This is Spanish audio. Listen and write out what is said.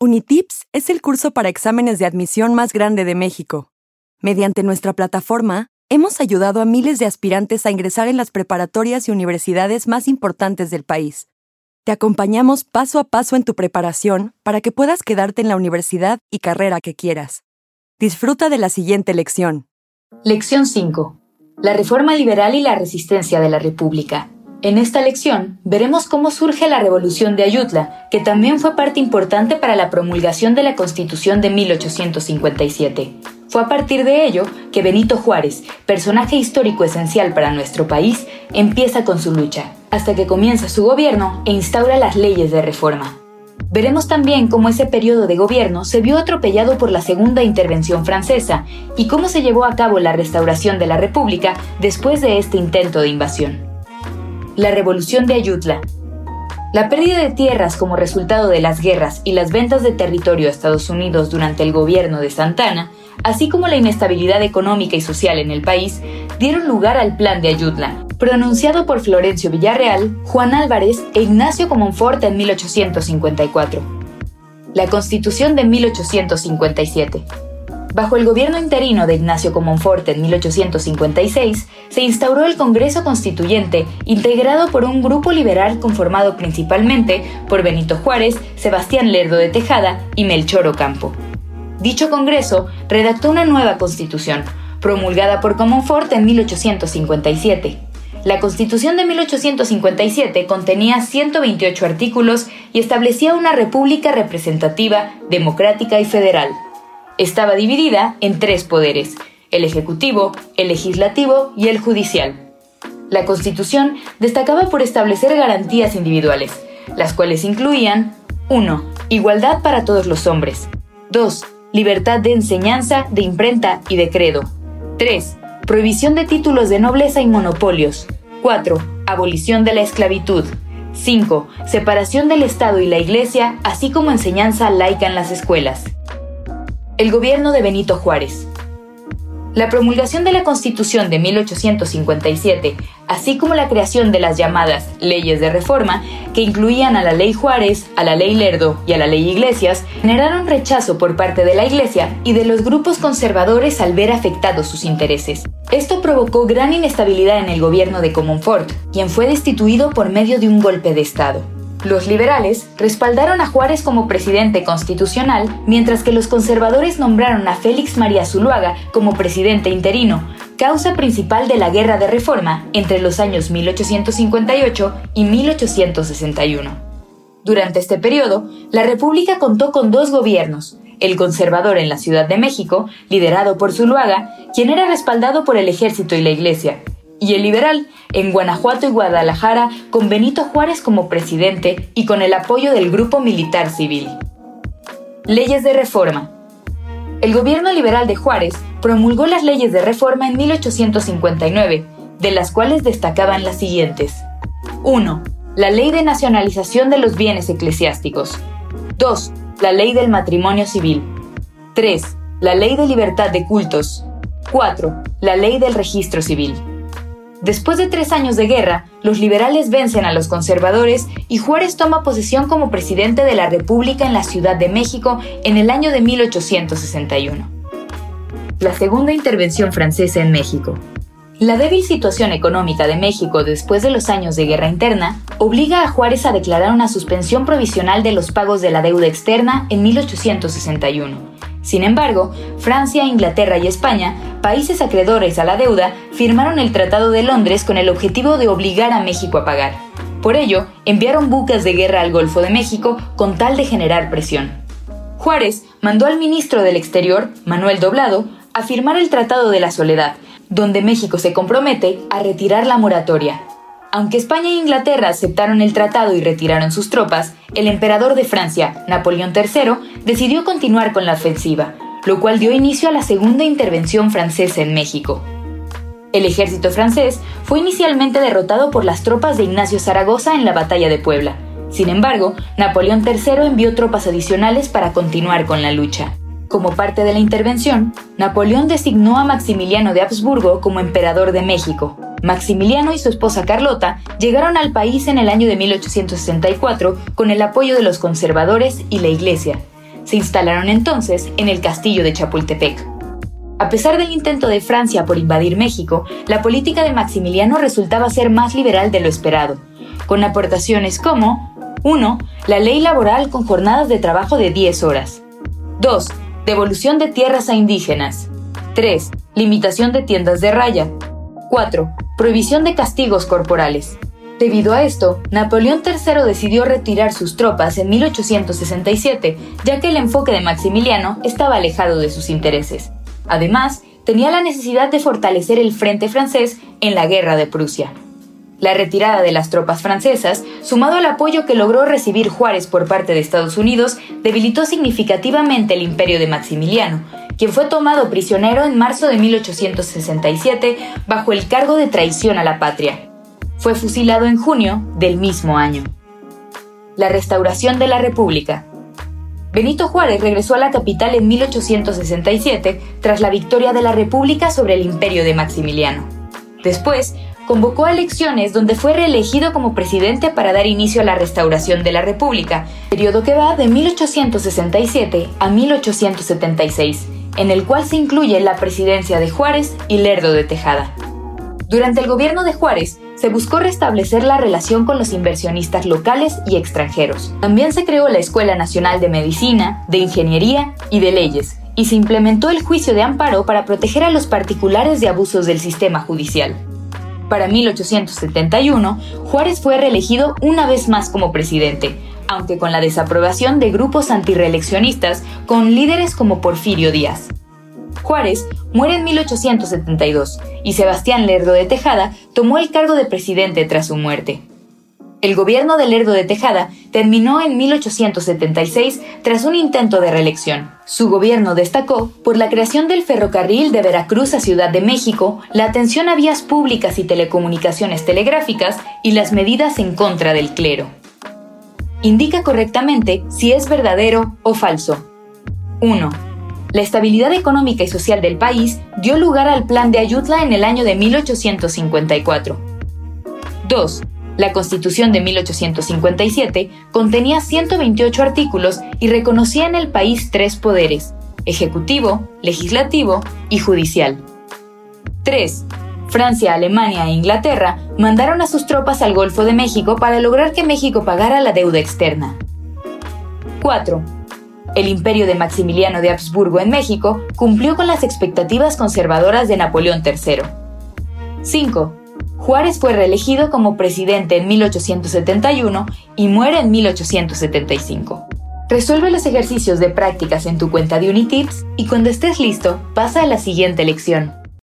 Unitips es el curso para exámenes de admisión más grande de México. Mediante nuestra plataforma, hemos ayudado a miles de aspirantes a ingresar en las preparatorias y universidades más importantes del país. Te acompañamos paso a paso en tu preparación para que puedas quedarte en la universidad y carrera que quieras. Disfruta de la siguiente lección. Lección 5. La reforma liberal y la resistencia de la República. En esta lección veremos cómo surge la Revolución de Ayutla, que también fue parte importante para la promulgación de la Constitución de 1857. Fue a partir de ello que Benito Juárez, personaje histórico esencial para nuestro país, empieza con su lucha, hasta que comienza su gobierno e instaura las leyes de reforma. Veremos también cómo ese periodo de gobierno se vio atropellado por la segunda intervención francesa y cómo se llevó a cabo la restauración de la República después de este intento de invasión la revolución de Ayutla. La pérdida de tierras como resultado de las guerras y las ventas de territorio a Estados Unidos durante el gobierno de Santana, así como la inestabilidad económica y social en el país, dieron lugar al Plan de Ayutla, pronunciado por Florencio Villarreal, Juan Álvarez e Ignacio Comonfort en 1854. La Constitución de 1857. Bajo el gobierno interino de Ignacio Comonfort en 1856, se instauró el Congreso Constituyente, integrado por un grupo liberal conformado principalmente por Benito Juárez, Sebastián Lerdo de Tejada y Melchor Ocampo. Dicho Congreso redactó una nueva constitución, promulgada por Comonfort en 1857. La Constitución de 1857 contenía 128 artículos y establecía una república representativa, democrática y federal estaba dividida en tres poderes, el Ejecutivo, el Legislativo y el Judicial. La Constitución destacaba por establecer garantías individuales, las cuales incluían 1. Igualdad para todos los hombres. 2. Libertad de enseñanza, de imprenta y de credo. 3. Prohibición de títulos de nobleza y monopolios. 4. Abolición de la esclavitud. 5. Separación del Estado y la Iglesia, así como enseñanza laica en las escuelas. El gobierno de Benito Juárez. La promulgación de la Constitución de 1857, así como la creación de las llamadas leyes de reforma, que incluían a la ley Juárez, a la ley Lerdo y a la ley Iglesias, generaron rechazo por parte de la Iglesia y de los grupos conservadores al ver afectados sus intereses. Esto provocó gran inestabilidad en el gobierno de Comonfort, quien fue destituido por medio de un golpe de Estado. Los liberales respaldaron a Juárez como presidente constitucional, mientras que los conservadores nombraron a Félix María Zuluaga como presidente interino, causa principal de la Guerra de Reforma entre los años 1858 y 1861. Durante este periodo, la República contó con dos gobiernos, el conservador en la Ciudad de México, liderado por Zuluaga, quien era respaldado por el ejército y la iglesia, y el liberal en Guanajuato y Guadalajara con Benito Juárez como presidente y con el apoyo del Grupo Militar Civil. Leyes de reforma. El gobierno liberal de Juárez promulgó las leyes de reforma en 1859, de las cuales destacaban las siguientes. 1. La ley de nacionalización de los bienes eclesiásticos. 2. La ley del matrimonio civil. 3. La ley de libertad de cultos. 4. La ley del registro civil. Después de tres años de guerra, los liberales vencen a los conservadores y Juárez toma posesión como presidente de la República en la Ciudad de México en el año de 1861. La segunda intervención francesa en México. La débil situación económica de México después de los años de guerra interna obliga a Juárez a declarar una suspensión provisional de los pagos de la deuda externa en 1861 sin embargo, Francia, Inglaterra y España, países acreedores a la deuda, firmaron el Tratado de Londres con el objetivo de obligar a México a pagar. Por ello, enviaron buques de guerra al Golfo de México con tal de generar presión. Juárez mandó al ministro del Exterior, Manuel Doblado, a firmar el Tratado de la Soledad, donde México se compromete a retirar la moratoria, aunque España e Inglaterra aceptaron el tratado y retiraron sus tropas, el emperador de Francia, Napoleón III, decidió continuar con la ofensiva, lo cual dio inicio a la segunda intervención francesa en México. El ejército francés fue inicialmente derrotado por las tropas de Ignacio Zaragoza en la batalla de Puebla. Sin embargo, Napoleón III envió tropas adicionales para continuar con la lucha. Como parte de la intervención, Napoleón designó a Maximiliano de Habsburgo como emperador de México, Maximiliano y su esposa Carlota llegaron al país en el año de 1864 con el apoyo de los conservadores y la iglesia. Se instalaron entonces en el castillo de Chapultepec. A pesar del intento de Francia por invadir México, la política de Maximiliano resultaba ser más liberal de lo esperado, con aportaciones como 1. La ley laboral con jornadas de trabajo de 10 horas. 2. Devolución de tierras a indígenas. 3. Limitación de tiendas de raya. 4. Prohibición de castigos corporales. Debido a esto, Napoleón III decidió retirar sus tropas en 1867, ya que el enfoque de Maximiliano estaba alejado de sus intereses. Además, tenía la necesidad de fortalecer el frente francés en la guerra de Prusia. La retirada de las tropas francesas, sumado al apoyo que logró recibir Juárez por parte de Estados Unidos, debilitó significativamente el imperio de Maximiliano, quien fue tomado prisionero en marzo de 1867 bajo el cargo de traición a la patria. Fue fusilado en junio del mismo año. La restauración de la República. Benito Juárez regresó a la capital en 1867 tras la victoria de la República sobre el imperio de Maximiliano. Después, convocó a elecciones donde fue reelegido como presidente para dar inicio a la restauración de la República, periodo que va de 1867 a 1876 en el cual se incluye la presidencia de Juárez y Lerdo de Tejada. Durante el gobierno de Juárez, se buscó restablecer la relación con los inversionistas locales y extranjeros. También se creó la Escuela Nacional de Medicina, de Ingeniería y de Leyes, y se implementó el juicio de amparo para proteger a los particulares de abusos del sistema judicial. Para 1871, Juárez fue reelegido una vez más como presidente, aunque con la desaprobación de grupos antireeleccionistas con líderes como Porfirio Díaz. Juárez muere en 1872 y Sebastián Lerdo de Tejada tomó el cargo de presidente tras su muerte. El gobierno de Lerdo de Tejada terminó en 1876 tras un intento de reelección. Su gobierno destacó por la creación del ferrocarril de Veracruz a Ciudad de México, la atención a vías públicas y telecomunicaciones telegráficas y las medidas en contra del clero indica correctamente si es verdadero o falso. 1. La estabilidad económica y social del país dio lugar al Plan de Ayutla en el año de 1854. 2. La Constitución de 1857 contenía 128 artículos y reconocía en el país tres poderes, ejecutivo, legislativo y judicial. 3. Francia, Alemania e Inglaterra mandaron a sus tropas al Golfo de México para lograr que México pagara la deuda externa. 4. El imperio de Maximiliano de Habsburgo en México cumplió con las expectativas conservadoras de Napoleón III. 5. Juárez fue reelegido como presidente en 1871 y muere en 1875. Resuelve los ejercicios de prácticas en tu cuenta de Unitips y cuando estés listo, pasa a la siguiente lección.